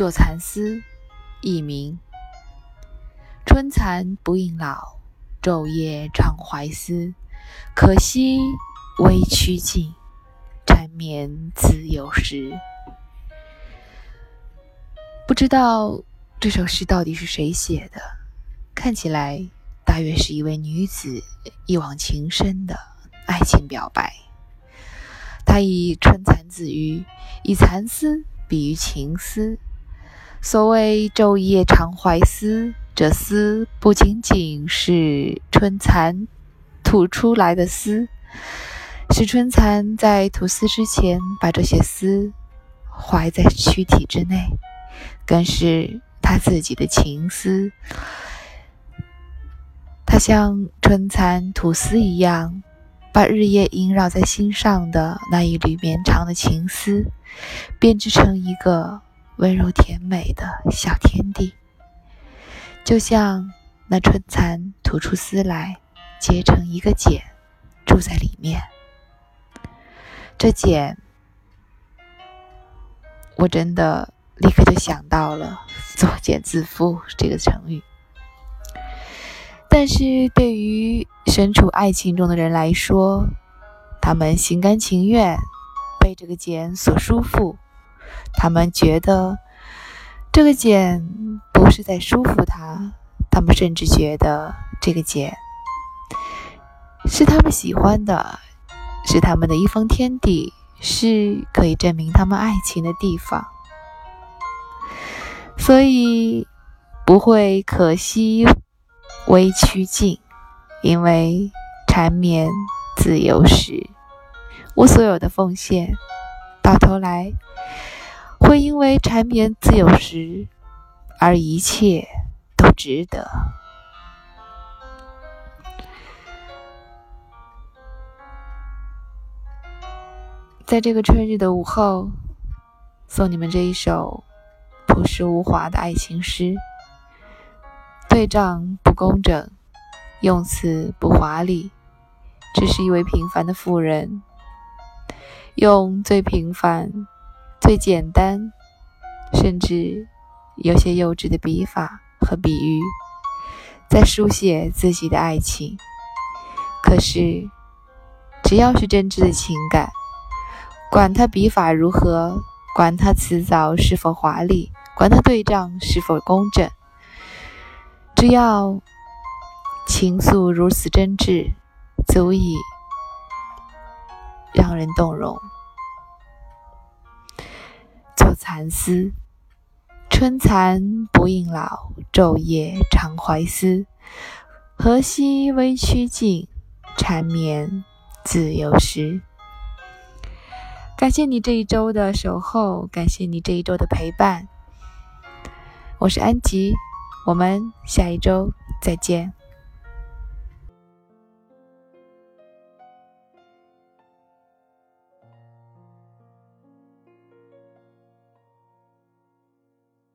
坐蚕丝，佚名。春蚕不应老，昼夜常怀思。可惜微曲尽，缠绵自有时。不知道这首诗到底是谁写的？看起来大约是一位女子一往情深的爱情表白。她以春蚕自喻，以蚕丝比喻情丝。所谓昼夜常怀思，这思不仅仅是春蚕吐出来的丝，是春蚕在吐丝之前把这些丝怀在躯体之内。更是他自己的情思，他像春蚕吐丝一样，把日夜萦绕在心上的那一缕绵长的情丝，编织成一个温柔甜美的小天地。就像那春蚕吐出丝来，结成一个茧，住在里面。这茧，我真的。立刻就想到了“作茧自缚”这个成语，但是对于身处爱情中的人来说，他们心甘情愿被这个茧所束缚，他们觉得这个茧不是在束缚他，他们甚至觉得这个茧是他们喜欢的，是他们的一方天地，是可以证明他们爱情的地方。所以不会可惜微曲尽，因为缠绵自由时，我所有的奉献，到头来会因为缠绵自由时，而一切都值得。在这个春日的午后，送你们这一首。朴实无华的爱情诗，对仗不工整，用词不华丽，只是一位平凡的妇人，用最平凡、最简单，甚至有些幼稚的笔法和比喻，在书写自己的爱情。可是，只要是真挚的情感，管他笔法如何，管他词藻是否华丽。管他对仗是否工整，只要情愫如此真挚，足以让人动容。蚕丝，春蚕不应老，昼夜常怀思。何夕微曲尽，缠绵自有时。感谢你这一周的守候，感谢你这一周的陪伴。我是安吉，我们下一周再见。